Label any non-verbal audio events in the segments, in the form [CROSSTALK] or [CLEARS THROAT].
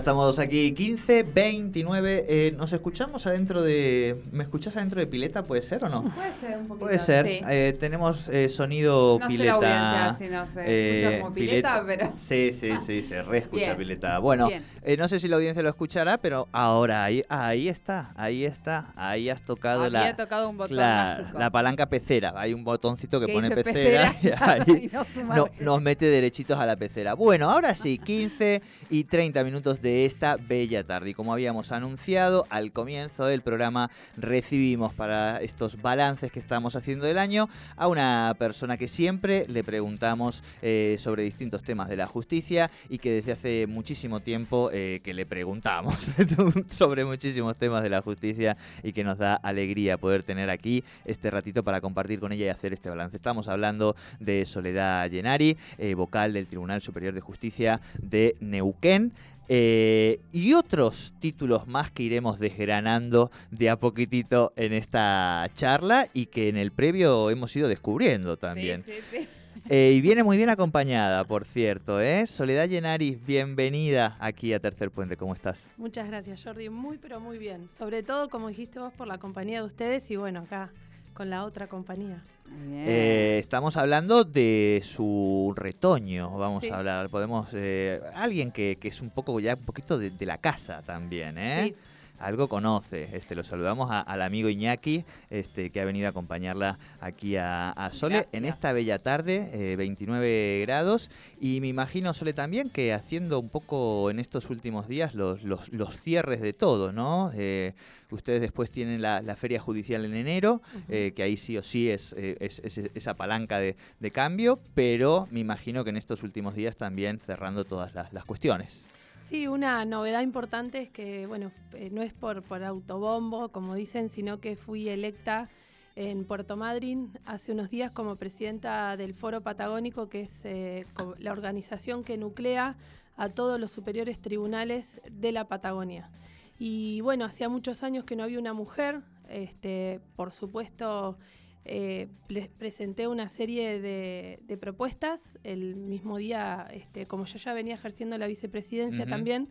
Estamos aquí, 15, 29. Eh, ¿Nos escuchamos adentro de. ¿Me escuchás adentro de pileta? ¿Puede ser o no? Puede ser un poquito. Puede ser. sí. Eh, tenemos eh, sonido No sé pileta. la audiencia, si no se escucha como pileta, pero- Sí, sí, sí, se reescucha Bien. pileta. Bueno, eh, no sé si la audiencia lo escuchará, pero ahora ahí, ahí está, ahí está, ahí has tocado Había la. tocado un botón la palanca pecera. Hay un botoncito que, Que pone pecera, pecera, [LAUGHS] y ahí [LAUGHS] y no nos mete derechitos a la pecera. Bueno, ahora sí, 15 y 30 minutos de esta bella tarde. Y como habíamos anunciado al comienzo del programa, recibimos para estos balances que estamos haciendo del año a una persona que siempre le preguntamos eh, sobre distintos temas de la justicia y que desde hace muchísimo tiempo eh, que le preguntamos [LAUGHS] sobre muchísimos temas de la justicia y que nos da alegría poder tener aquí este ratito para compartir con ella y hacer este balance. Estamos hablando de Soledad Llenari, eh, vocal del Tribunal Superior de Justicia de Neuquén. Eh, y otros títulos más que iremos desgranando de a poquitito en esta charla y que en el previo hemos ido descubriendo también. Sí, sí, sí. Eh, y viene muy bien acompañada, por cierto, ¿eh? Soledad Llenari, bienvenida aquí a Tercer Puente, ¿cómo estás? Muchas gracias, Jordi. Muy, pero muy bien. Sobre todo, como dijiste vos, por la compañía de ustedes y bueno, acá con la otra compañía. Bien. Eh, estamos hablando de su retoño, vamos Sí. a hablar. Podemos. eh, alguien que, que es un poco ya un poquito de, de la casa también, ¿eh? Sí. Algo conoce. Este, lo saludamos a- al amigo Iñaki, este, que ha venido a acompañarla aquí a, a Sole Gracias. en esta bella tarde, eh, 29 grados. Y me imagino, Sole, también que haciendo un poco en estos últimos días los, los, los cierres de todo, ¿no? Eh, ustedes después tienen la, la feria judicial en enero, eh, que ahí sí o sí es, eh, es- es esa palanca de, de cambio, pero me imagino que en estos últimos días también cerrando todas las, las cuestiones. Sí, una novedad importante es que, bueno, eh, no es por, por autobombo, como dicen, sino que fui electa en Puerto Madryn hace unos días como presidenta del Foro Patagónico, que es eh, la organización que nuclea a todos los superiores tribunales de la Patagonia. Y bueno, hacía muchos años que no había una mujer, este, por supuesto eh, pre- presenté una serie de, de propuestas el mismo día, este, como yo ya venía ejerciendo la vicepresidencia también,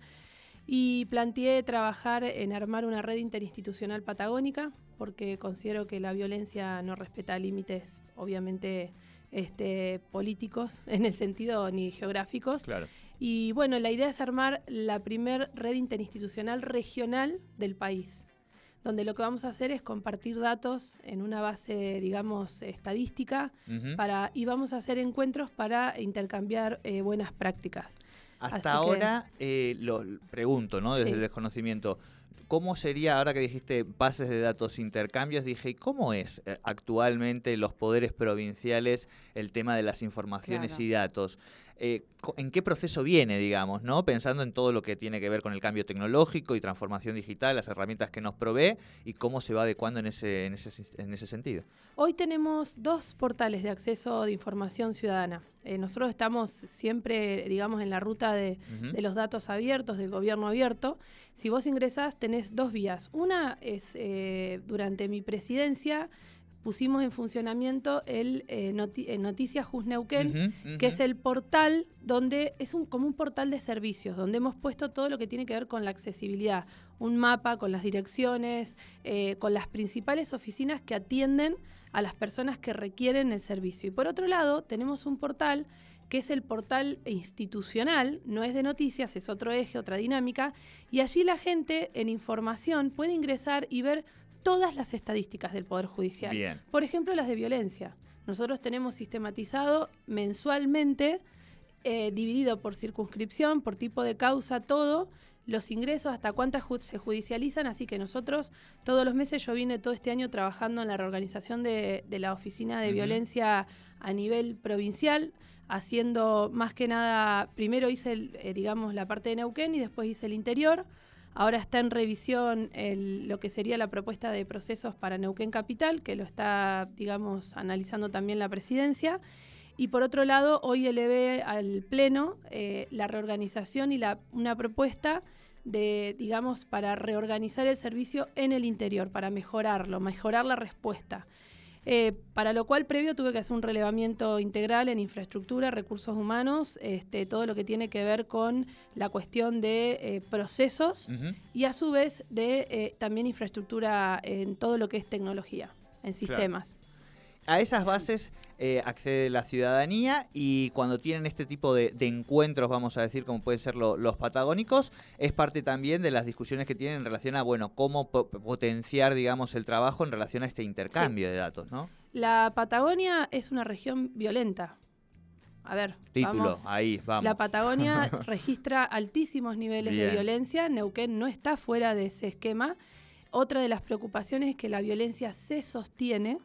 y planteé trabajar en armar una red interinstitucional patagónica, porque considero que la violencia no respeta límites, obviamente, este, políticos, [LAUGHS] en el sentido ni geográficos. Claro. Y bueno, la idea es armar la primer red interinstitucional regional del país, donde lo que vamos a hacer es compartir datos en una base, digamos, estadística, para, y vamos a hacer encuentros para intercambiar eh, buenas prácticas. Así Hasta que- ahora, eh, lo pregunto, ¿no? Desde Sí. el desconocimiento, ¿cómo sería, ahora que dijiste bases de datos, intercambios, dije, ¿y ¿cómo es eh, actualmente los poderes provinciales el tema de las informaciones Claro. y datos? Eh, ¿En qué proceso viene, digamos, no? Pensando en todo lo que tiene que ver con el cambio tecnológico y transformación digital, las herramientas que nos provee y cómo se va adecuando en ese, en ese, en ese sentido. Hoy tenemos dos portales de acceso de información ciudadana. Eh, nosotros estamos siempre, digamos, en la ruta de, de los datos abiertos, del gobierno abierto. Si vos ingresás, tenés dos vías. Una es, eh, durante mi presidencia, pusimos en funcionamiento el eh, noti- eh, Noticias Just Neuquén, que es el portal donde es un, como un portal de servicios, donde hemos puesto todo lo que tiene que ver con la accesibilidad, un mapa con las direcciones, eh, con las principales oficinas que atienden a las personas que requieren el servicio. Y por otro lado, tenemos un portal que es el portal institucional, no es de noticias, es otro eje, otra dinámica, y allí la gente en información puede ingresar y ver todas las estadísticas del Poder Judicial. Bien. Por ejemplo, las de violencia. Nosotros tenemos sistematizado mensualmente, eh, dividido por circunscripción, por tipo de causa, todo, los ingresos, hasta cuántas se judicializan, así que nosotros todos los meses, yo vine todo este año trabajando en la reorganización de, la Oficina de Violencia a nivel provincial, haciendo más que nada, primero hice, eh, digamos, la parte de Neuquén y después hice el interior. Ahora está en revisión lo que sería la propuesta de procesos para Neuquén Capital, que lo está, digamos, analizando también la presidencia. Y por otro lado, hoy elevé al Pleno eh, la reorganización y la, una propuesta de, digamos, para reorganizar el servicio en el interior, para mejorarlo, mejorar la respuesta. Eh, para lo cual previo tuve que hacer un relevamiento integral en infraestructura, recursos humanos, este, todo lo que tiene que ver con la cuestión de eh, procesos y a su vez de eh, también infraestructura en todo lo que es tecnología, en sistemas a esas bases eh, accede la ciudadanía y cuando tienen este tipo de, encuentros, vamos a decir, como pueden ser los patagónicos, es parte también de las discusiones que tienen en relación a, bueno, cómo potenciar, digamos, el trabajo en relación a este intercambio de datos, ¿no? La Patagonia es una región violenta. A ver, título, ahí, vamos. La Patagonia [LAUGHS] registra altísimos niveles de violencia. Neuquén no está fuera de ese esquema. Otra de las preocupaciones es que la violencia se sostiene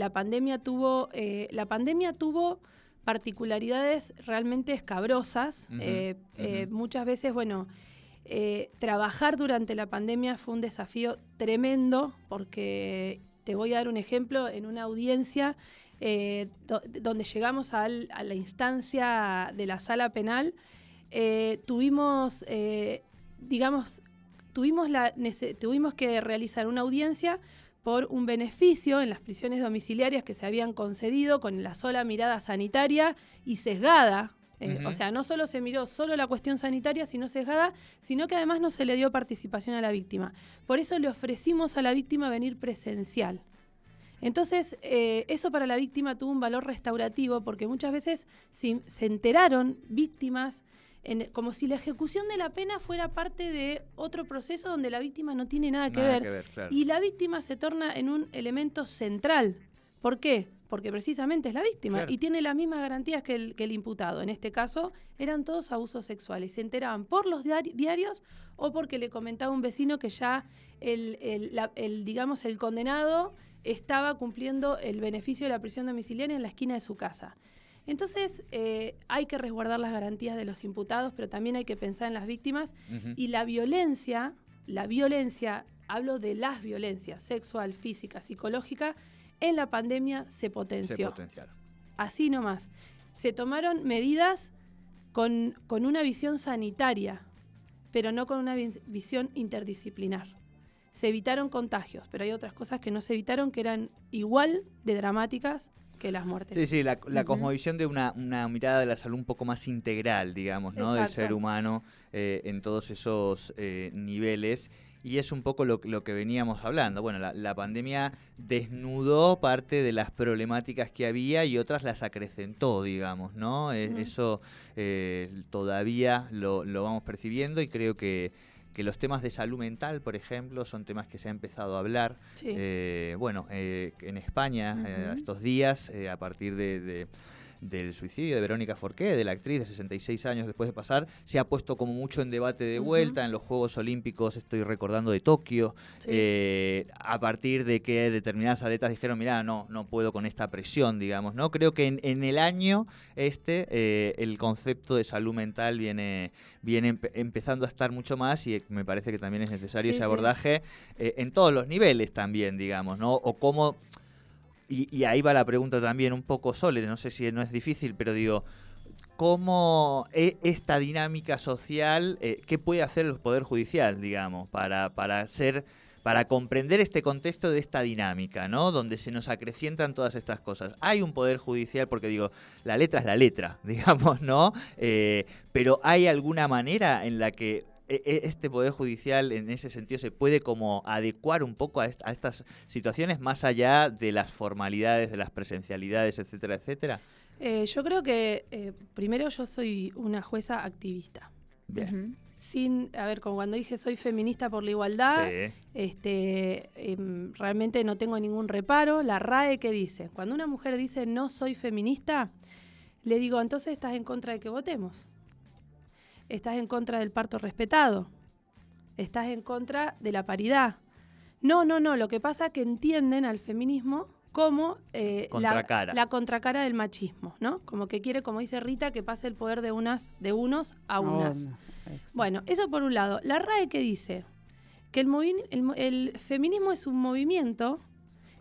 la pandemia tuvo, eh, la pandemia tuvo particularidades realmente escabrosas. Eh, eh, muchas veces, bueno, trabajar durante la pandemia fue un desafío tremendo porque te voy a dar un ejemplo en una audiencia donde llegamos a la instancia de la sala penal, tuvimos, digamos, tuvimos, la, tuvimos que realizar una audiencia por un beneficio en las prisiones domiciliarias que se habían concedido con la sola mirada sanitaria y sesgada. Eh, o sea, no solo se miró solo la cuestión sanitaria, sino sesgada, sino que además no se le dio participación a la víctima. Por eso le ofrecimos a la víctima venir presencial. Entonces, eh, eso para la víctima tuvo un valor restaurativo porque muchas veces se enteraron víctimas como si la ejecución de la pena fuera parte de otro proceso donde la víctima no tiene nada que ver. Y la víctima se torna en un elemento central. ¿Por qué? Porque precisamente es la víctima y tiene las mismas garantías que el, que el, imputado. En este caso, eran todos abusos sexuales. Se enteraban por los diarios o porque le comentaba un vecino que ya el, el digamos, el condenado estaba cumpliendo el beneficio de la prisión domiciliaria en la esquina de su casa. Entonces, eh, hay que resguardar las garantías de los imputados, pero también hay que pensar en las víctimas. Y la violencia, la violencia, hablo de las violencias sexual, física, psicológica, en la pandemia se potenció. Se potenciaron. Así nomás. Se tomaron medidas con, con una visión sanitaria, pero no con una visión interdisciplinar. Se evitaron contagios, pero hay otras cosas que no se evitaron que eran igual de dramáticas que las muertes. Sí, sí, la, cosmovisión de una, mirada de la salud un poco más integral, digamos, ¿no? Del ser humano eh, en todos esos eh, niveles. Y es un poco lo, que veníamos hablando. Bueno, la, pandemia desnudó parte de las problemáticas que había y otras las acrecentó, digamos, ¿no? E, eso eh, todavía lo, lo vamos percibiendo y creo que que los temas de salud mental, por ejemplo, son temas que se ha empezado a hablar. Eh, bueno, eh, en España, eh, estos días, a partir de del suicidio de Verónica Forqué, de la actriz de 66 años después de pasar, se ha puesto como mucho en debate de vuelta en los Juegos Olímpicos, estoy recordando de Tokio, eh, a partir de que determinadas atletas dijeron, mira, no, no puedo con esta presión, digamos, ¿no? Creo que en, el año este eh, el concepto de salud mental viene, viene empezando a estar mucho más y me parece que también es necesario ese abordaje eh, en todos los niveles también, digamos, ¿no? O cómo y, ahí va la pregunta también un poco sólida, no sé si no es difícil, pero digo, ¿cómo e, esta dinámica social, eh, qué puede hacer el Poder Judicial, digamos, para, para hacer para comprender este contexto de esta dinámica, ¿no? Donde se nos acrecientan todas estas cosas. Hay un poder judicial, porque digo, la letra es la letra, [LAUGHS] digamos, ¿no? Eh, pero hay alguna manera en la que este Poder Judicial en ese sentido se puede como adecuar un poco a, estas situaciones más allá de las formalidades, de las presencialidades, etcétera, etcétera? Eh, yo creo que eh, primero yo soy una jueza activista. Bien. Sin, a ver, como cuando dije soy feminista por la igualdad, este, em, realmente no tengo ningún reparo. La RAE que dice, cuando una mujer dice no soy feminista, le digo, entonces estás en contra de que votemos estás en contra del parto respetado. estás en contra de la paridad. No, no, no, lo que pasa es que entienden al feminismo como eh, La, contracara del machismo, ¿no? Como que quiere, como dice Rita, que pase el poder de unas, de unos a unas. bueno, eso por un lado. La RAE que dice que el, el feminismo es un movimiento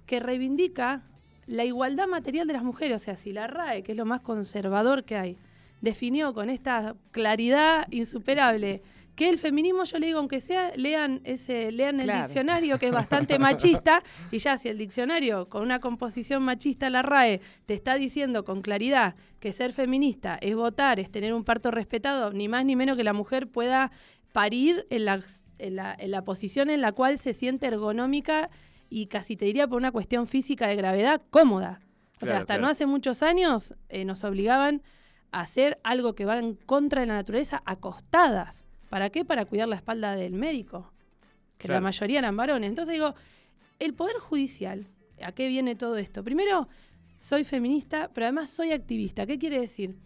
que reivindica la igualdad material de las mujeres. O sea, si la RAE, que es lo más conservador que hay, definió con esta claridad insuperable que el feminismo, yo le digo, aunque sea, lean ese, lean el diccionario, que es bastante machista, y ya si el diccionario con una composición machista, la RAE, te está diciendo con claridad que ser feminista es votar, es tener un parto respetado, ni más ni menos que la mujer pueda parir en la, en la, en la posición en la cual se siente ergonómica y casi te diría por una cuestión física de gravedad cómoda. O sea, hasta no hace muchos años eh, nos obligaban hacer algo que va en contra de la naturaleza acostadas. ¿Para qué? Para cuidar la espalda del médico, que la mayoría eran varones. Entonces digo, el Poder Judicial, ¿a qué viene todo esto? Primero, soy feminista, pero además soy activista. ¿Qué quiere decir?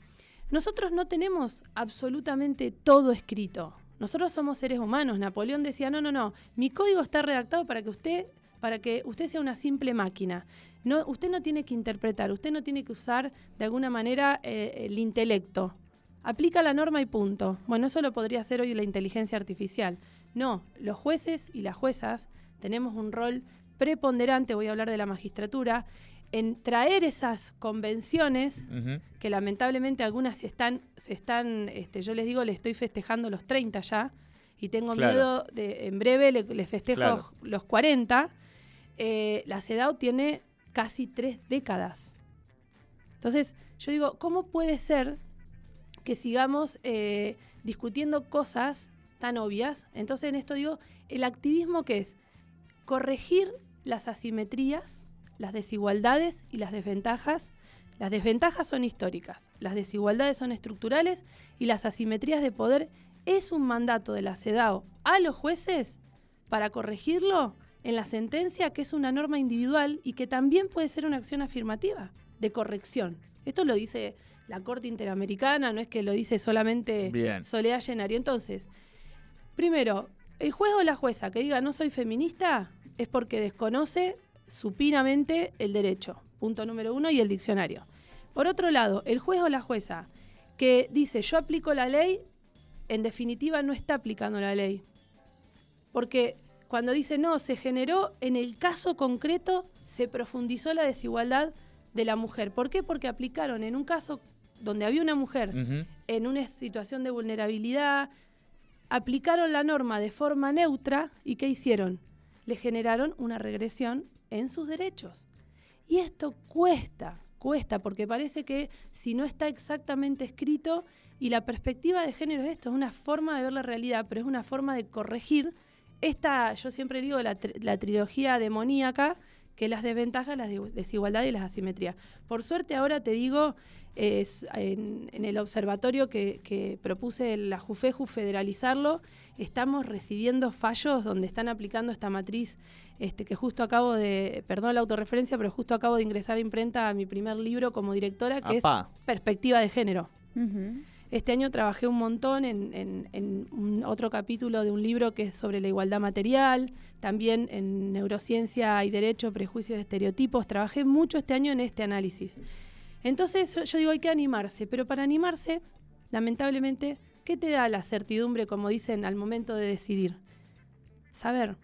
Nosotros no tenemos absolutamente todo escrito. Nosotros somos seres humanos. Napoleón decía, no, no, no, mi código está redactado para que usted, para que usted sea una simple máquina. No, usted no tiene que interpretar, usted no tiene que usar de alguna manera eh, el intelecto aplica la norma y punto. Bueno, eso lo podría hacer hoy la inteligencia artificial. No, los jueces y las juezas tenemos un rol preponderante, voy a hablar de la magistratura, en traer esas convenciones que lamentablemente algunas se están, se están este, yo les digo, le estoy festejando los 30 ya y tengo miedo de, en breve le, festejo los 40. Eh, la CEDAW tiene casi tres décadas. Entonces, yo digo, ¿cómo puede ser que sigamos eh, discutiendo cosas tan obvias. Entonces en esto digo, el activismo que es corregir las asimetrías, las desigualdades y las desventajas. Las desventajas son históricas, las desigualdades son estructurales y las asimetrías de poder es un mandato de la CEDAW a los jueces para corregirlo en la sentencia, que es una norma individual y que también puede ser una acción afirmativa de corrección. Esto lo dice la Corte Interamericana, no es que lo dice solamente Soledad Llenari. Entonces, primero, el juez o la jueza que diga no soy feminista es porque desconoce supinamente el derecho, punto número uno, y el diccionario. Por otro lado, el juez o la jueza que dice yo aplico la ley, en definitiva no está aplicando la ley. Porque cuando dice no, se generó en el caso concreto, se profundizó la desigualdad de la mujer. ¿Por qué? Porque aplicaron en un caso donde había una mujer en una situación de vulnerabilidad, aplicaron la norma de forma neutra y ¿qué hicieron? Le generaron una regresión en sus derechos. Y esto cuesta, cuesta, porque parece que si no está exactamente escrito, y la perspectiva de género es esto, es una forma de ver la realidad, pero es una forma de corregir esta, yo siempre digo, la, la trilogía demoníaca, que las desventajas, las desigualdades y las asimetrías. Por suerte ahora te digo, es, en, el observatorio que, propuse la JUFEJU federalizarlo, estamos recibiendo fallos donde están aplicando esta matriz este, que justo acabo de, perdón la autorreferencia, pero justo acabo de ingresar a imprenta a mi primer libro como directora, que es Perspectiva de Género. Este año trabajé un montón en, otro capítulo de un libro que es sobre la igualdad material, también en neurociencia y derecho, prejuicios y estereotipos. Trabajé mucho este año en este análisis. Entonces yo digo, hay que animarse, pero para animarse, lamentablemente, ¿qué te da la certidumbre, como dicen, al momento de decidir? Saber.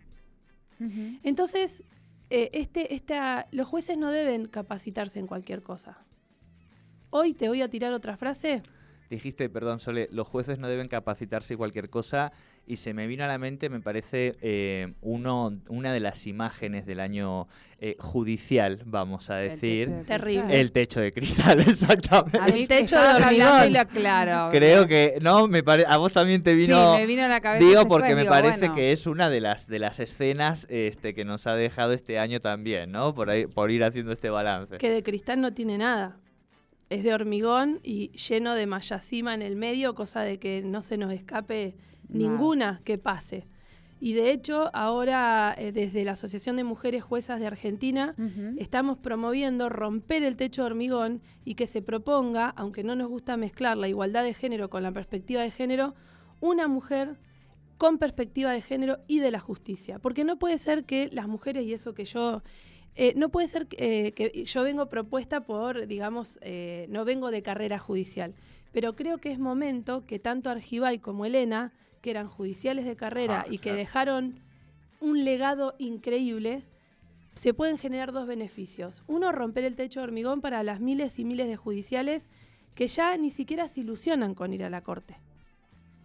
Entonces, eh, este, esta, los jueces no deben capacitarse en cualquier cosa. Hoy te voy a tirar otra frase dijiste, perdón, Sole, los jueces no deben capacitarse y cualquier cosa, y se me vino a la mente, me parece, eh, uno, una de las imágenes del año eh, judicial, vamos a decir. El Terrible. El techo de cristal, [LAUGHS] exactamente. El techo de hormigón. claro. Creo que, no, me a vos también te vino. Sí, me vino a la cabeza. Digo porque me parece que es una de las de las escenas este, que nos ha dejado este año también, ¿no? Por, ahí, por ir haciendo este balance. Que de cristal no tiene nada es de hormigón y lleno de mayacima en el medio, cosa de que no se nos escape ninguna que pase. Y de hecho, ahora eh, desde la Asociación de Mujeres Juezas de Argentina estamos promoviendo romper el techo de hormigón y que se proponga, aunque no nos gusta mezclar la igualdad de género con la perspectiva de género, una mujer con perspectiva de género y de la justicia. Porque no puede ser que las mujeres, y eso que yo eh, no puede ser eh, que yo vengo propuesta por, digamos, eh, no vengo de carrera judicial, pero creo que es momento que tanto Argibay como Elena, que eran judiciales de carrera ah, y que dejaron un legado increíble, se pueden generar dos beneficios. Uno, romper el techo de hormigón para las miles y miles de judiciales que ya ni siquiera se ilusionan con ir a la corte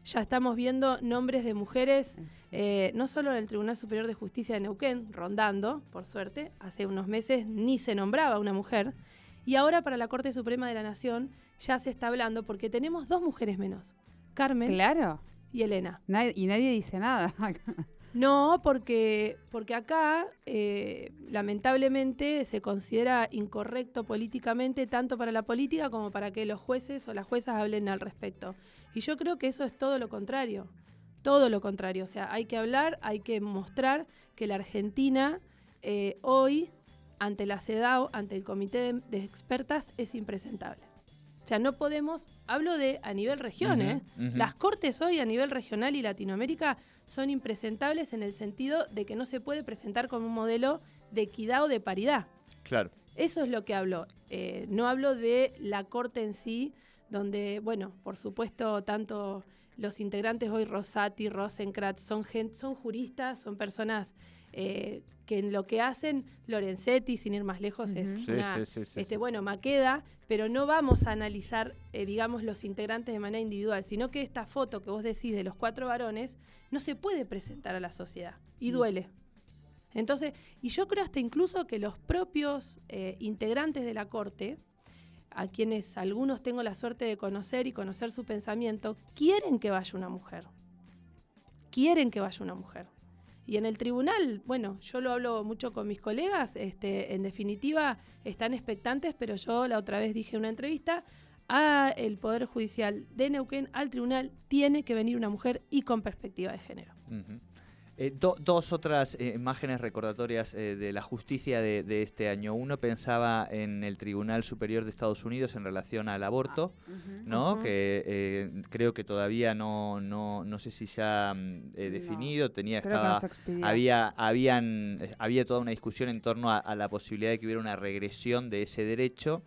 ya estamos viendo nombres de mujeres, eh, no solo en el Tribunal Superior de Justicia de Neuquén, rondando, por suerte, hace unos meses ni se nombraba una mujer, y ahora para la Corte Suprema de la Nación ya se está hablando porque tenemos dos mujeres menos, Carmen claro. y Elena. y nadie dice nada. [LAUGHS] No, porque, porque acá eh, lamentablemente se considera incorrecto políticamente tanto para la política como para que los jueces o las juezas hablen al respecto. Y yo creo que eso es todo lo contrario, todo lo contrario. O sea, hay que hablar, hay que mostrar que la Argentina eh, hoy, ante la CEDAW, ante el Comité de, Expertas, es impresentable. O sea, no podemos, hablo de a nivel región, ¿eh? Las cortes hoy a nivel regional y Latinoamérica son impresentables en el sentido de que no se puede presentar como un modelo de equidad o de paridad. Claro. Eso es lo que hablo. Eh, no hablo de la corte en sí, donde, bueno, por supuesto, tanto los integrantes hoy, Rosati, Rosenkratz, son, son juristas, son personas eh, que en lo que hacen, Lorenzetti, sin ir más lejos, es una, este, bueno, Maqueda, pero no vamos a analizar, eh, digamos, los integrantes de manera individual, sino que esta foto que vos decís de los cuatro varones no se puede presentar a la sociedad y mm. duele. Entonces, y yo creo hasta incluso que los propios eh, integrantes de la Corte, a quienes algunos tengo la suerte de conocer y conocer su pensamiento, quieren que vaya una mujer. Quieren que vaya una mujer. Y en el tribunal, bueno, yo lo hablo mucho con mis colegas, este, en definitiva están expectantes, pero yo la otra vez dije en una entrevista, a el Poder Judicial de Neuquén, al tribunal, tiene que venir una mujer y con perspectiva de género. Eh, dos otras eh, imágenes recordatorias eh, de la justicia de, este año. Uno pensaba en el Tribunal Superior de Estados Unidos en relación al aborto, ah, ¿no? Que creo que todavía no, no, no sé si ya mm, definido, tenía estaba, había habían había toda una discusión en torno a la posibilidad de que hubiera una regresión de ese derecho.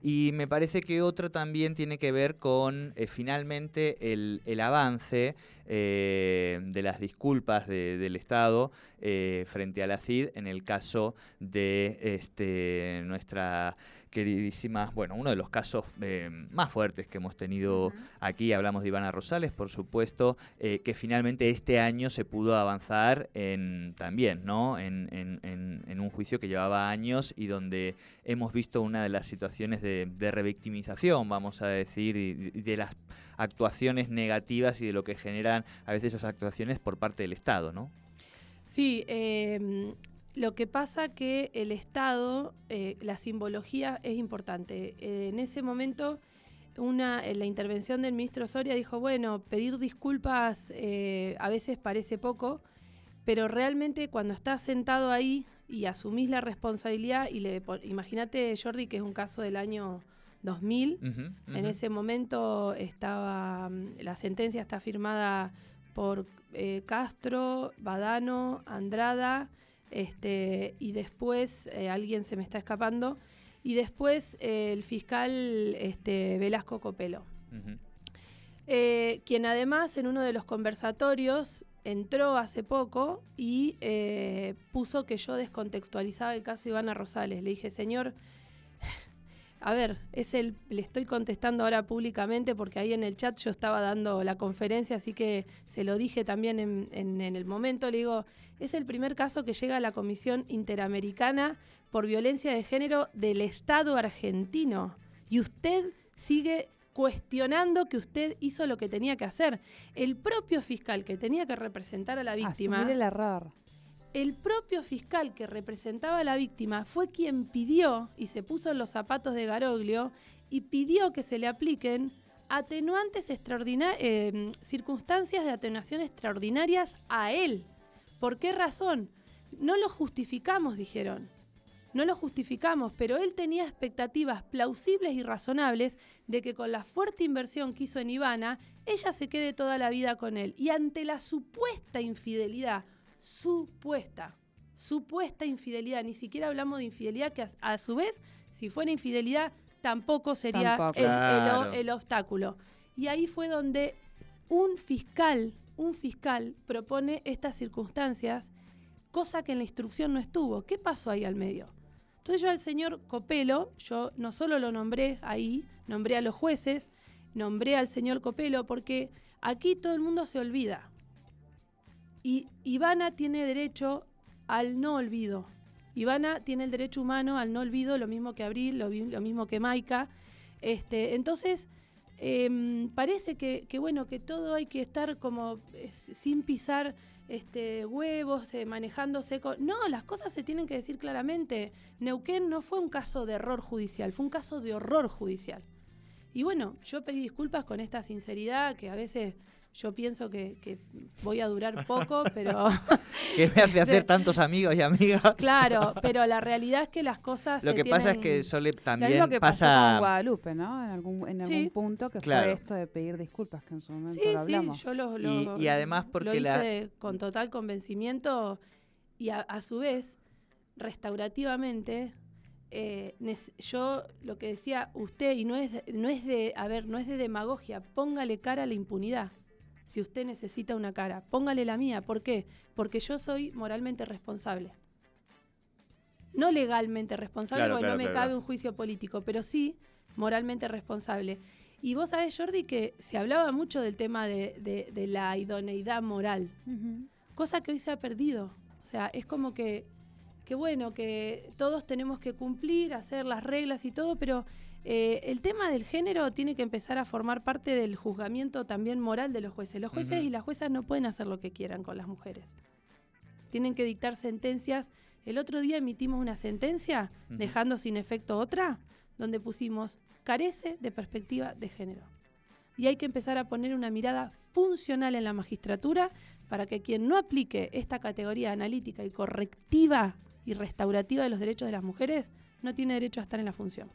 Y me parece que otro también tiene que ver con eh, finalmente el, el avance eh, de las disculpas del Estado eh, frente a la CID en el caso de este, nuestra queridísima, bueno, uno de los casos eh, más fuertes que hemos tenido aquí, hablamos de Ivana Rosales, por supuesto, eh, que finalmente este año se pudo avanzar en también, ¿no? En, un juicio que llevaba años y donde hemos visto una de las situaciones de, revictimización, vamos a decir, y, de las actuaciones negativas y de lo que generan a veces esas actuaciones por parte del Estado, ¿no? Sí, eh, lo que pasa que el Estado, eh, la simbología es importante. Eh, en ese momento, una, en la intervención del ministro Soria dijo, bueno, pedir disculpas eh, a veces parece poco, pero realmente cuando estás sentado ahí y asumís la responsabilidad, y le imagínate, Jordi, que es un caso del año 2000, en ese momento estaba, mm, la sentencia está firmada por Castro, Badano, Andrada, este, y después eh, alguien se me está escapando, y después eh, el fiscal este, Velasco Copelo, eh, quien además en uno de los conversatorios entró hace poco y puso que yo descontextualizaba el caso Ivana Rosales. Le dije, señor, a ver, es el, le estoy contestando ahora públicamente porque ahí en el chat yo estaba dando la conferencia, así que se lo dije también en, en, el momento. Le digo, es el primer caso que llega a la Comisión Interamericana por Violencia de Género del Estado argentino. Y usted sigue cuestionando que usted hizo lo que tenía que hacer. El propio fiscal que tenía que representar a la víctima. Asumir el error el propio fiscal que representaba a la víctima fue quien pidió y se puso en los zapatos de Garoglio y pidió que se le apliquen atenuantes extraordinarias, eh, circunstancias de atenuación extraordinarias a él. ¿Por qué razón? No lo justificamos, dijeron. no lo justificamos, pero él tenía expectativas plausibles y razonables de que con la fuerte inversión que hizo en Ivana, ella se quede toda la vida con él. Y ante la supuesta infidelidad, supuesta, supuesta infidelidad, ni siquiera hablamos de infidelidad, que a, a su vez, si fuera infidelidad, tampoco sería Tampoco. el- el obstáculo. Y ahí fue donde un fiscal, un fiscal propone estas circunstancias, cosa que en la instrucción no estuvo. ¿Qué pasó ahí al medio? Entonces yo al señor Copelo, yo no solo lo nombré ahí, nombré a los jueces, nombré al señor Copelo, porque aquí todo el mundo se olvida. Y Ivana tiene derecho al no olvido. Ivana tiene el derecho humano al no olvido, lo mismo que Abril, lo, mismo que Maika. Este, entonces, em, parece que, bueno, que todo hay que estar como eh, sin pisar este, huevos, eh, manejándose. No, las cosas se tienen que decir claramente. Neuquén no fue un caso de error judicial, fue un caso de horror judicial. Y bueno, yo pedí disculpas con esta sinceridad que a veces yo pienso que, que voy a durar [LAUGHS] poco, pero [LAUGHS] ¿Qué me hace hacer tantos amigos y amigas? claro, [LAUGHS] pero la realidad es que las cosas Lo se que pasa es que Sole Lo también que pasó con pasa... Guadalupe, ¿no? En algún, en algún Sí. punto que Claro. fue esto de pedir disculpas, que en su momento Sí, lo hablamos. sí, yo lo, Y- lo- y además lo porque hice la- con total convencimiento y a, a su vez, restaurativamente, eh, yo lo que decía usted, y no es, de- no es de, a ver, no es de demagogia, póngale cara a la impunidad. Si usted necesita una cara, póngale la mía. ¿Por qué? Porque yo soy moralmente responsable. No legalmente responsable, Claro, porque claro, no me claro, cabe claro. un juicio político, pero sí moralmente responsable. Y vos sabés, Jordi, que se hablaba mucho del tema de, de- de la idoneidad moral, cosa que hoy se ha perdido. O sea, es como que, que bueno, que todos tenemos que cumplir, hacer las reglas y todo, pero eh, el tema del género tiene que empezar a formar parte del juzgamiento también moral de los jueces. Los jueces y las juezas no pueden hacer lo que quieran con las mujeres. Tienen que dictar sentencias. El otro día emitimos una sentencia, dejando sin efecto otra, donde pusimos carece de perspectiva de género. Y hay que empezar a poner una mirada funcional en la magistratura para que quien no aplique esta categoría analítica y correctiva y restaurativa de los derechos de las mujeres no tiene derecho a estar en la función.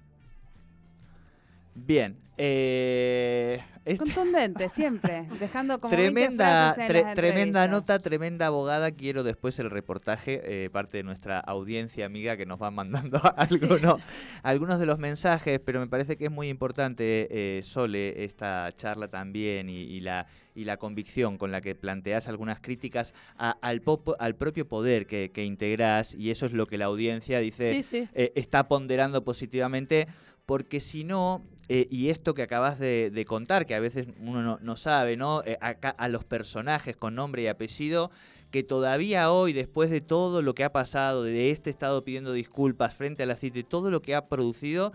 Bien. Eh, [LAUGHS] Contundente, siempre. Dejando como 20 tremenda, tre- tremenda nota, tremenda abogada. Quiero después el reportaje, eh, parte de nuestra audiencia amiga que nos van mandando [LAUGHS] algunos, algunos de los mensajes, pero me parece que es muy importante, eh, Sole, esta charla también y, y la, y la convicción con la que planteas algunas críticas a- al, popo- al propio poder que, que integrás y eso es lo que la audiencia dice Sí, sí. eh, está ponderando positivamente, porque si no, eh, y esto que acabas de, contar, que a veces uno no, sabe, ¿no? Eh, a los personajes con nombre y apellido, que todavía hoy, después de todo lo que ha pasado, de este estado pidiendo disculpas frente a la CITE, todo lo que ha producido,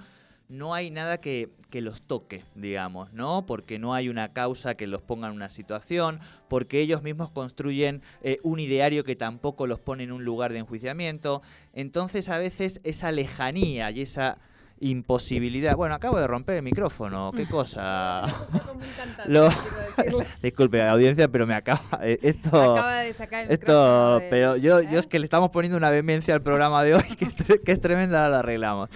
no hay nada que, que los toque, digamos, ¿no? Porque no hay una causa que los ponga en una situación, porque ellos mismos construyen eh, un ideario que tampoco los pone en un lugar de enjuiciamiento. Entonces, a veces esa lejanía y esa imposibilidad. Bueno, acabo de romper el micrófono, qué [LAUGHS] cosa. Lo- [LAUGHS] Disculpe, audiencia, pero me acaba. eh, Esto. Acaba de sacar el Esto, de- pero yo, yo ¿eh? es que le estamos poniendo una vehemencia al programa de hoy [LAUGHS] que es, tre- que es tremenda, la arreglamos.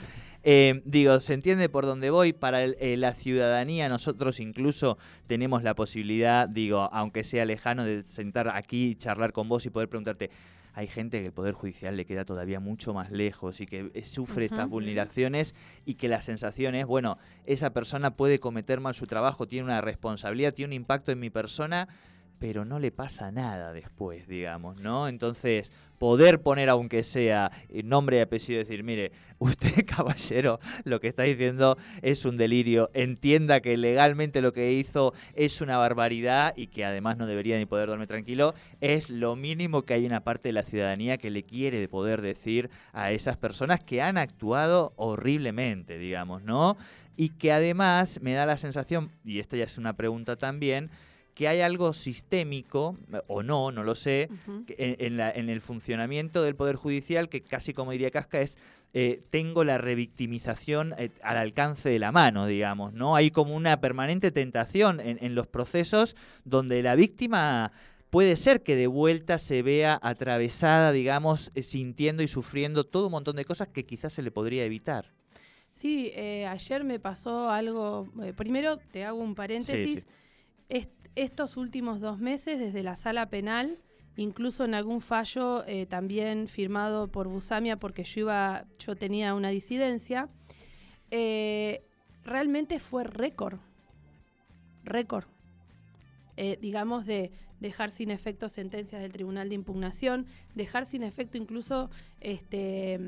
Eh, digo, se entiende por dónde voy. Para el- eh, la ciudadanía, nosotros incluso tenemos la posibilidad, digo, aunque sea lejano, de sentar aquí y charlar con vos y poder preguntarte. Hay gente que el Poder Judicial le queda todavía mucho más lejos y que eh, sufre estas vulneraciones y que la sensación es, bueno, esa persona puede cometer mal su trabajo, tiene una responsabilidad, tiene un impacto en mi persona, pero no le pasa nada después, digamos, ¿no? Entonces, poder poner, aunque sea eh, nombre y apellido, decir, mire, [LAUGHS] usted, caballero, lo que está diciendo es un delirio, entienda que legalmente lo que hizo es una barbaridad y que además no debería ni poder dormir tranquilo, es lo mínimo que hay una parte de la ciudadanía que le quiere poder decir a esas personas que han actuado horriblemente, digamos, ¿no? Y que además me da la sensación, y esta ya es una pregunta también, que hay algo sistémico, o no, no lo sé, en, en la- en el funcionamiento del Poder Judicial, que casi como diría Casca, es eh, tengo la revictimización eh, al alcance de la mano, digamos, ¿no? Hay como una permanente tentación en, en los procesos donde la víctima puede ser que de vuelta se vea atravesada, digamos, eh, sintiendo y sufriendo todo un montón de cosas que quizás se le podría evitar. Sí, eh, ayer me pasó algo. eh, primero, te hago un paréntesis. Sí, estos últimos dos meses, desde la sala penal, incluso en algún fallo eh, también firmado por Busamia, porque yo iba, yo tenía una disidencia, eh, realmente fue récord. Récord. Eh, digamos, de dejar sin efecto sentencias del Tribunal de Impugnación, dejar sin efecto incluso este,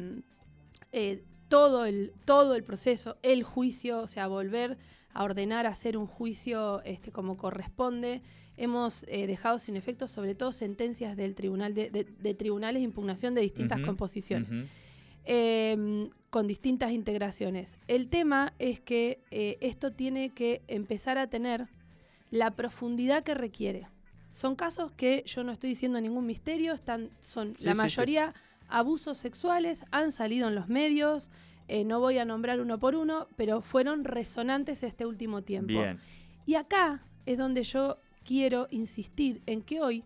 todo, el, todo el proceso, el juicio, o sea, volver a ordenar hacer un juicio este, como corresponde. Hemos eh, dejado sin efecto sobre todo sentencias del tribunal de, de- de tribunales de impugnación de distintas composiciones eh, con distintas integraciones. El tema es que eh, esto tiene que empezar a tener la profundidad que requiere. Son casos que yo no estoy diciendo ningún misterio, están, son Sí, la sí, sí. mayoría abusos sexuales, han salido en los medios, eh, no voy a nombrar uno por uno, pero fueron resonantes este último tiempo. Bien. Y acá es donde yo quiero insistir en que hoy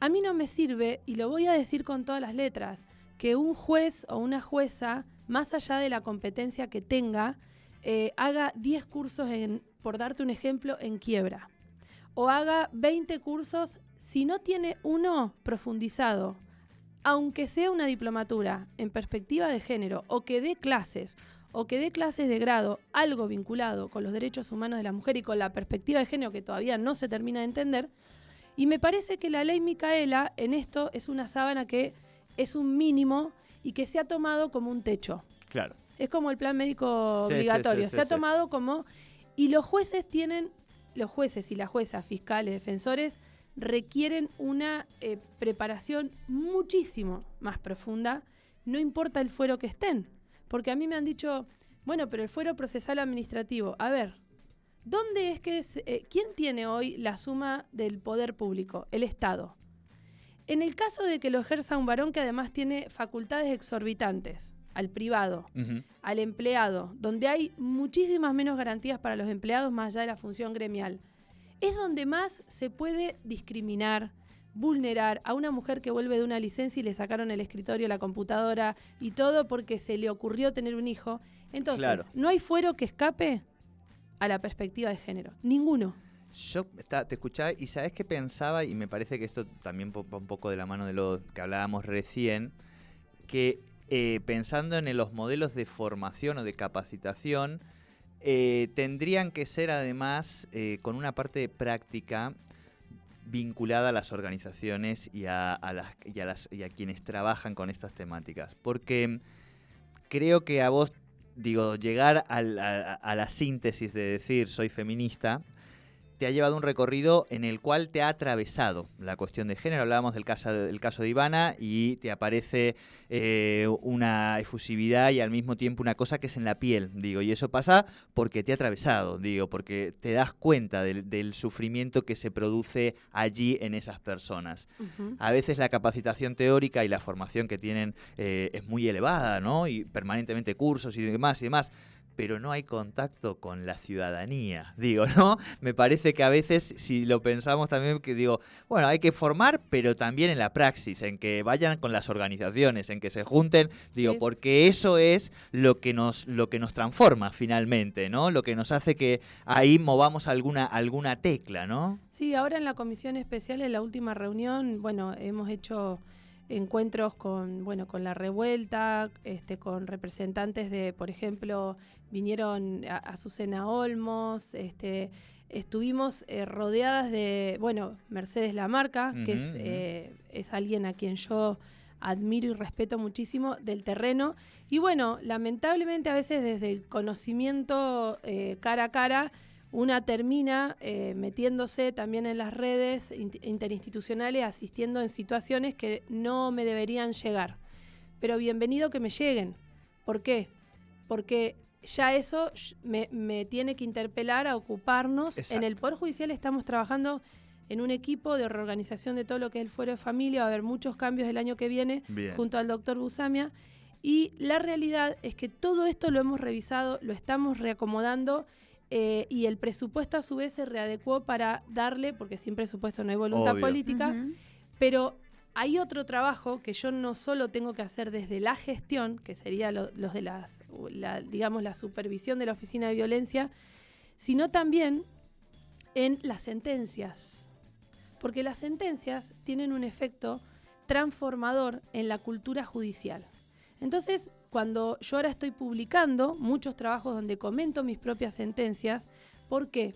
a mí no me sirve, y lo voy a decir con todas las letras, que un juez o una jueza, más allá de la competencia que tenga, eh, haga 10 cursos, en, por darte un ejemplo, en quiebra. O haga 20 cursos, si no tiene uno profundizado, aunque sea una diplomatura en perspectiva de género, o que dé clases, o que dé clases de grado, algo vinculado con los derechos humanos de la mujer y con la perspectiva de género que todavía no se termina de entender. Y me parece que la ley Micaela en esto es una sábana que es un mínimo y que se ha tomado como un techo. Claro. Es como el plan médico Sí, obligatorio. sí, sí, se ha tomado como... Y los jueces tienen, los jueces y las juezas, fiscales, defensores, requieren una eh, preparación muchísimo más profunda, no importa el fuero que estén. Porque a mí me han dicho, bueno, pero el fuero procesal administrativo, a ver, ¿dónde es que, eh, quién tiene hoy la suma del poder público? El Estado. En el caso de que lo ejerza un varón que además tiene facultades exorbitantes, al privado, al empleado, donde hay muchísimas menos garantías para los empleados más allá de la función gremial, es donde más se puede discriminar, vulnerar a una mujer que vuelve de una licencia y le sacaron el escritorio, la computadora y todo porque se le ocurrió tener un hijo. Entonces, Claro. no hay fuero que escape a la perspectiva de género. Ninguno. Yo te escuchaba y sabes qué pensaba, y me parece que esto también va un poco de la mano de lo que hablábamos recién, que eh, pensando en los modelos de formación o de capacitación, eh, tendrían que ser además eh, con una parte práctica vinculada a las organizaciones y a, a las, y, a las- y a quienes trabajan con estas temáticas. Porque creo que a vos, digo, llegar a, a la síntesis de decir soy feminista, te ha llevado un recorrido en el cual te ha atravesado la cuestión de género. Hablábamos del caso, del caso de Ivana y te aparece eh, una efusividad y al mismo tiempo una cosa que es en la piel, digo. Y eso pasa porque te ha atravesado, digo, porque te das cuenta del, del sufrimiento que se produce allí en esas personas. A veces la capacitación teórica y la formación que tienen eh, es muy elevada, ¿no? Y permanentemente cursos y demás y demás. Pero no hay contacto con la ciudadanía, [LAUGHS] digo, ¿no? Me parece que a veces, si lo pensamos también, que digo, bueno, hay que formar, pero también en la praxis, en que vayan con las organizaciones, en que se junten, digo, Sí. porque eso es lo que nos, lo que nos transforma finalmente, ¿no? Lo que nos hace que ahí movamos alguna, alguna tecla, ¿no? Sí, ahora en la comisión especial, en la última reunión, bueno, hemos hecho encuentros con, bueno, con la revuelta, este, con representantes de, por ejemplo, vinieron a, Azucena Olmos, este, estuvimos eh, rodeadas de, bueno, Mercedes Lamarca, que es, eh, es alguien a quien yo admiro y respeto muchísimo del terreno. Y bueno, lamentablemente a veces desde el conocimiento eh, cara a cara, una termina eh, metiéndose también en las redes in- interinstitucionales, asistiendo en situaciones que no me deberían llegar. Pero bienvenido que me lleguen. ¿Por qué? Porque ya eso me, me tiene que interpelar a ocuparnos. En el. Poder Judicial estamos trabajando en un equipo de reorganización de todo lo que es el fuero de familia. Va a haber muchos cambios el año que viene Bien. junto al doctor Busamia. Y la realidad es que todo esto lo hemos revisado, lo estamos reacomodando eh, y el presupuesto a su vez se readecuó para darle, porque sin presupuesto no hay voluntad Obvio. política, pero hay otro trabajo que yo no solo tengo que hacer desde la gestión, que sería lo- los de las, la- digamos, la supervisión de la oficina de violencia, sino también en las sentencias. Porque las sentencias tienen un efecto transformador en la cultura judicial. Entonces, cuando yo ahora estoy publicando muchos trabajos donde comento mis propias sentencias, ¿por qué?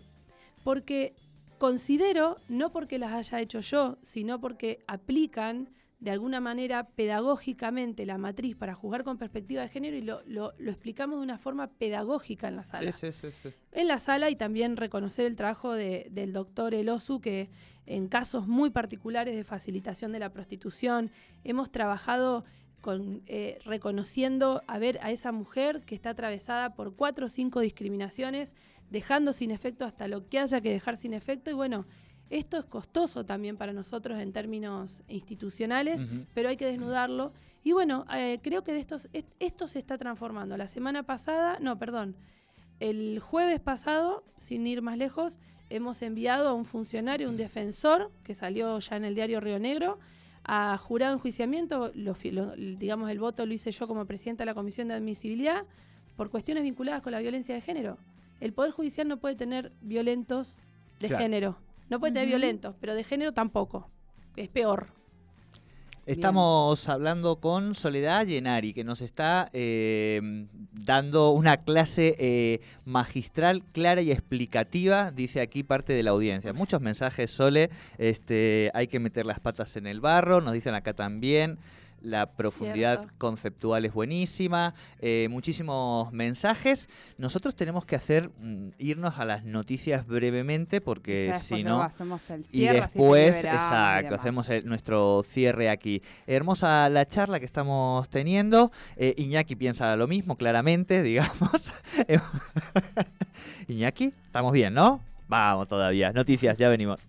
Porque considero, no porque las haya hecho yo, sino porque aplican de alguna manera pedagógicamente la matriz para jugar con perspectiva de género y lo, lo- lo explicamos de una forma pedagógica en la sala Sí, sí, sí, sí. en la sala y también reconocer el trabajo de- del doctor Elosu, que en casos muy particulares de facilitación de la prostitución hemos trabajado con, eh, reconociendo a ver a esa mujer que está atravesada por cuatro o cinco discriminaciones, dejando sin efecto hasta lo que haya que dejar sin efecto. Y bueno, esto es costoso también para nosotros en términos institucionales, pero hay que desnudarlo. Y bueno, eh, creo que de estos, est- esto se está transformando. La semana pasada, no, perdón, el jueves pasado, sin ir más lejos, hemos enviado a un funcionario, un defensor, que salió ya en el diario Río Negro, a jurado de enjuiciamiento. Lo fi- lo- digamos, el voto lo hice yo como presidenta de la Comisión de Admisibilidad por cuestiones vinculadas con la violencia de género. El Poder Judicial no puede tener violentos de Claro. género. No puede tener violentos, pero de género tampoco. Es peor. Estamos hablando con Soledad Llenari, que nos está eh, dando una clase eh, magistral, clara y explicativa, dice aquí parte de la audiencia. Muchos mensajes, Sole, este, hay que meter las patas en el barro, nos dicen acá también. La profundidad Cierto. conceptual es buenísima, eh, muchísimos mensajes. Nosotros tenemos que hacer mm, irnos a las noticias brevemente porque si no hacemos el y cierre, te después, y exacto, hacemos el- nuestro cierre aquí. Hermosa la charla que estamos teniendo. Eh, Iñaki piensa lo mismo, claramente, [LAUGHS] digamos. Iñaki, estamos bien, ¿no? Vamos todavía. Noticias, ya venimos.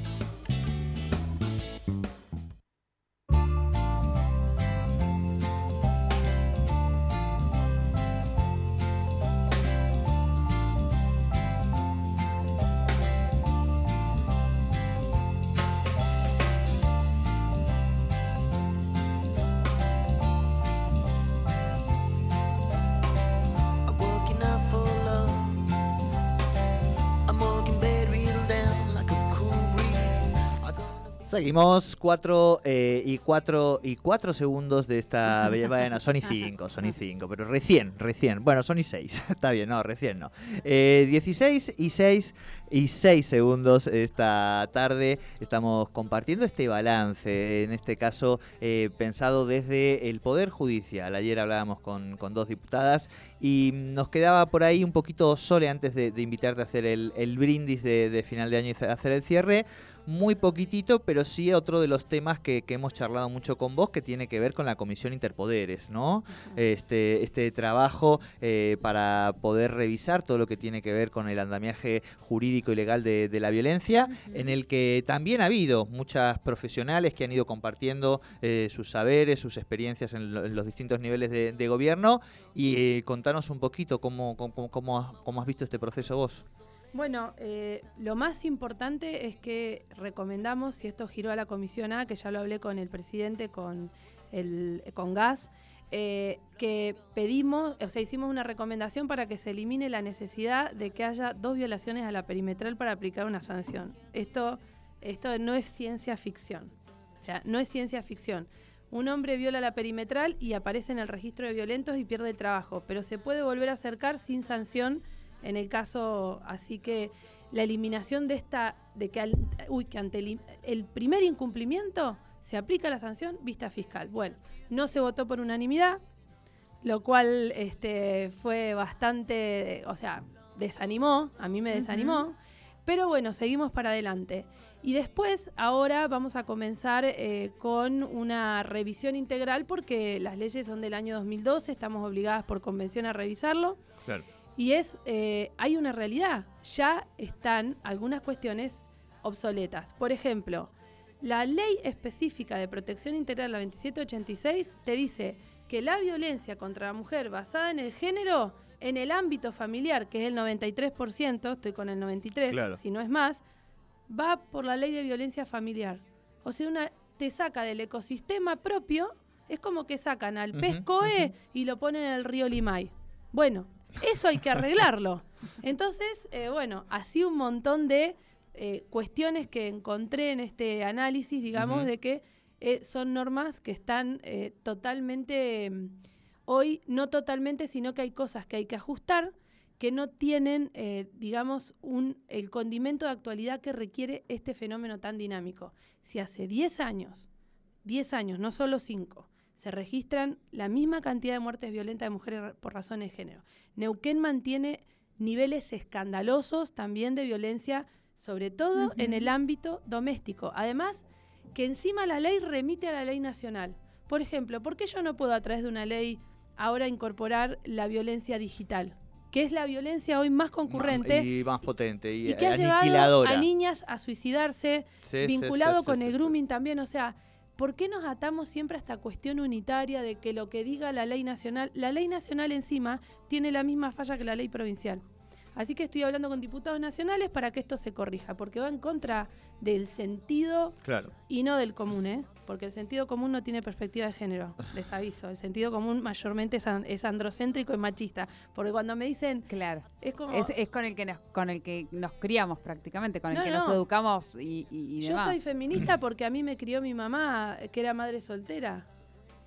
Seguimos 4 y 4 y 4 segundos de esta [LAUGHS] bella vaina. Sony 5, Sony 5, pero recién, recién. Bueno, Sony 6, [LAUGHS] está bien, no, recién no. Eh, 16 y 6 y 6 segundos esta tarde estamos compartiendo este balance, en este caso eh, pensado desde el Poder Judicial. Ayer hablábamos con, con dos diputadas y nos quedaba por ahí un poquito sole antes de, de invitarte a hacer el, el brindis de, de final de año y hacer el cierre muy poquitito, pero sí otro de los temas que, que hemos charlado mucho con vos, que tiene que ver con la Comisión Interpoderes, ¿no? Este, este trabajo eh, para poder revisar todo lo que tiene que ver con el andamiaje jurídico y legal de, de la violencia, en el que también ha habido muchas profesionales que han ido compartiendo eh, sus saberes, sus experiencias en, lo- en los distintos niveles de, de gobierno. Y eh, contanos un poquito cómo, cómo, cómo cómo has visto este proceso vos. Bueno, eh, lo más importante es que recomendamos, y esto giró a la Comisión A, que ya lo hablé con el presidente, con, el, con GAS, eh, que pedimos, o sea, hicimos una recomendación para que se elimine la necesidad de que haya dos violaciones a la perimetral para aplicar una sanción. Esto, esto no es ciencia ficción. O sea, no es ciencia ficción. Un hombre viola la perimetral y aparece en el registro de violentos y pierde el trabajo, pero se puede volver a acercar sin sanción en el caso, así que la eliminación de esta, de que, al- uy, que ante el, el primer incumplimiento se aplica la sanción vista fiscal. Bueno, no se votó por unanimidad, lo cual este, fue bastante, o sea, desanimó, a mí me desanimó, pero bueno, seguimos para adelante. Y después, ahora vamos a comenzar eh, con una revisión integral porque las leyes son del año 2012, estamos obligadas por convención a revisarlo. Claro. Y es, eh, hay una realidad, ya están algunas cuestiones obsoletas. Por ejemplo, la ley específica de protección integral, la 2786, te dice que la violencia contra la mujer basada en el género, en el ámbito familiar, que es el 93%, estoy con el 93, Claro. si no es más, va por la ley de violencia familiar. O sea, una, te saca del ecosistema propio, es como que sacan al coe ujú. y lo ponen en el río Limay. Bueno, eso hay que arreglarlo. Entonces, eh, bueno, así un montón de eh, cuestiones que encontré en este análisis, digamos, de que eh, son normas que están totalmente, mm, hoy no totalmente, sino que hay cosas que hay que ajustar que no tienen, digamos, un, el condimento de actualidad que requiere este fenómeno tan dinámico. Si hace 10 años, 10 años, no solo 5, se registran la misma cantidad de muertes violentas de mujeres por razones de género. Neuquén mantiene niveles escandalosos también de violencia, sobre todo en el ámbito doméstico. Además, que encima la ley remite a la ley nacional. Por ejemplo, ¿por qué yo no puedo a través de una ley ahora incorporar la violencia digital? Que es la violencia hoy más concurrente Y más potente. Y, y que ha llevado a niñas a suicidarse, Sí, vinculado sí, sí, con el grooming también. O sea, ¿por qué nos atamos siempre a esta cuestión unitaria de que lo que diga la ley nacional, la ley nacional encima tiene la misma falla que la ley provincial? Así que estoy hablando con diputados nacionales para que esto se corrija, porque va en contra del sentido Claro. y no del común, ¿eh? Porque el sentido común no tiene perspectiva de género, [LAUGHS] les aviso. El sentido común mayormente es, an- es androcéntrico y machista. Porque cuando me dicen, Claro. es como... Es, es con el que nos, con el que nos criamos prácticamente, con el No, que no. nos educamos y, y- y Yo soy feminista [CLEARS THROAT] porque a mí me crió mi mamá, que era madre soltera.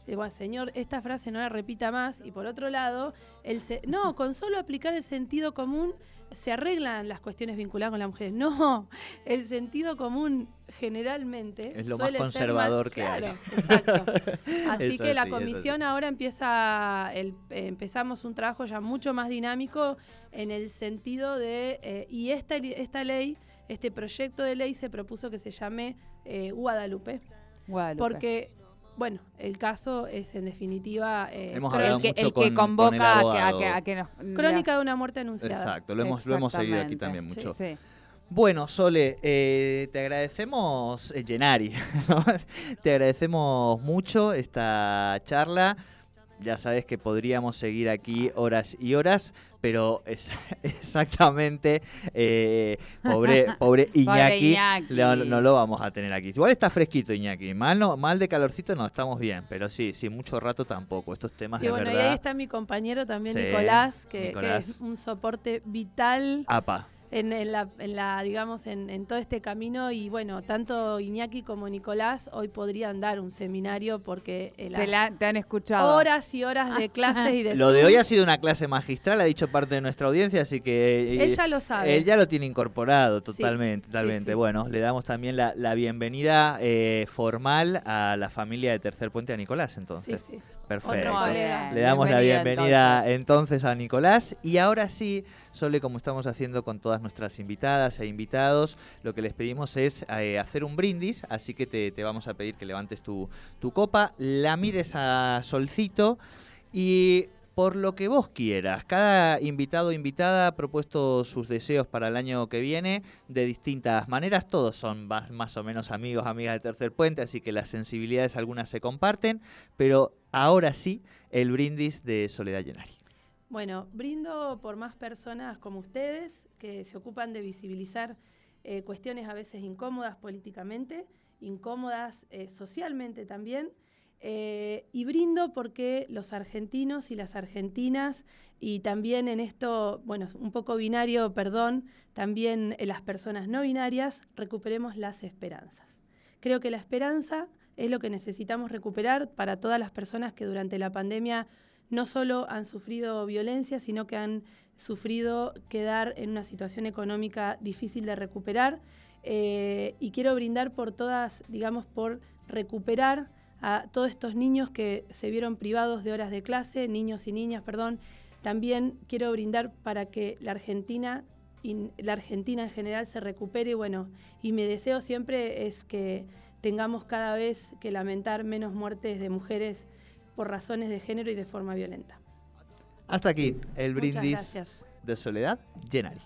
Bueno, señor, esta frase no la repita más. Y por otro lado, el se- no, con solo aplicar el sentido común se arreglan las cuestiones vinculadas con las mujeres. No, el sentido común generalmente Es lo más suele ser conservador que claro, hay. Exacto. [LAUGHS] Así Eso que la sí, comisión ahora empieza, el- eh, empezamos un trabajo ya mucho más dinámico en el sentido de, eh, y esta, esta ley, este proyecto de ley se propuso que se llame eh, Guadalupe, Guadalupe. porque, bueno, el caso es en definitiva eh, Hemos el que, mucho el con- que con convoca el a que, a abogado. que- a que nos... crónica de una muerte anunciada. Exacto, lo hemos, lo hemos seguido aquí también mucho. Sí. Bueno, Sole, eh, te agradecemos, eh, [LAUGHS] te agradecemos mucho esta charla. Ya sabes que podríamos seguir aquí horas y horas, pero es [LAUGHS] exactamente, eh, pobre, [LAUGHS] pobre Iñaki, no lo vamos a tener aquí. Igual está fresquito Iñaki, mal, no, mal de calorcito no, estamos bien, pero sí, sí, mucho rato tampoco. Estos temas Sí, de bueno, y verdad... ahí está mi compañero también, Sí, Nicolás, que, que Nicolás. es un soporte vital Apa, en, en la, en la, digamos, en, en todo este camino. Y bueno, tanto Iñaki como Nicolás hoy podrían dar un seminario porque eh, Se la, te han escuchado. horas y horas de clases y de [LAUGHS] lo de hoy ha sido una clase magistral, ha dicho parte de nuestra audiencia, así que... eh, Él ya lo sabe. Él ya lo tiene incorporado totalmente, sí, totalmente. sí. Bueno, le damos también la, la bienvenida eh, formal a la familia de Tercer Puente a Nicolás, entonces. sí. Perfecto. Otro bien, Le damos la bienvenida entonces. entonces. a Nicolás. Y ahora sí, Sole, como estamos haciendo con todas nuestras invitadas e invitados, lo que les pedimos es eh, hacer un brindis. Así que te, vamos a pedir que levantes tu, tu copa, la mires a Solcito y por lo que vos quieras. Cada invitado o invitada ha propuesto sus deseos para el año que viene de distintas maneras. Todos son más, más o menos amigos, amigas de Tercer Puente, así que las sensibilidades algunas se comparten. Pero ahora sí, el brindis de Soledad Llenari. Bueno, brindo por más personas como ustedes que se ocupan de visibilizar eh, cuestiones a veces incómodas políticamente, incómodas eh, socialmente también. eh, y brindo porque los argentinos y las argentinas, y también en esto, bueno, un poco binario, perdón, también las personas no binarias, recuperemos las esperanzas. Creo que la esperanza es lo que necesitamos recuperar para todas las personas que durante la pandemia no solo han sufrido violencia, sino que han sufrido quedar en una situación económica difícil de recuperar. Eh, y quiero brindar por todas, digamos, por recuperar a todos estos niños que se vieron privados de horas de clase, niños y niñas, perdón. También quiero brindar para que la Argentina la Argentina en general se recupere, bueno, y mi deseo siempre es que tengamos cada vez que lamentar menos muertes de mujeres por razones de género y de forma violenta. Hasta aquí el brindis de Soledad Llenari.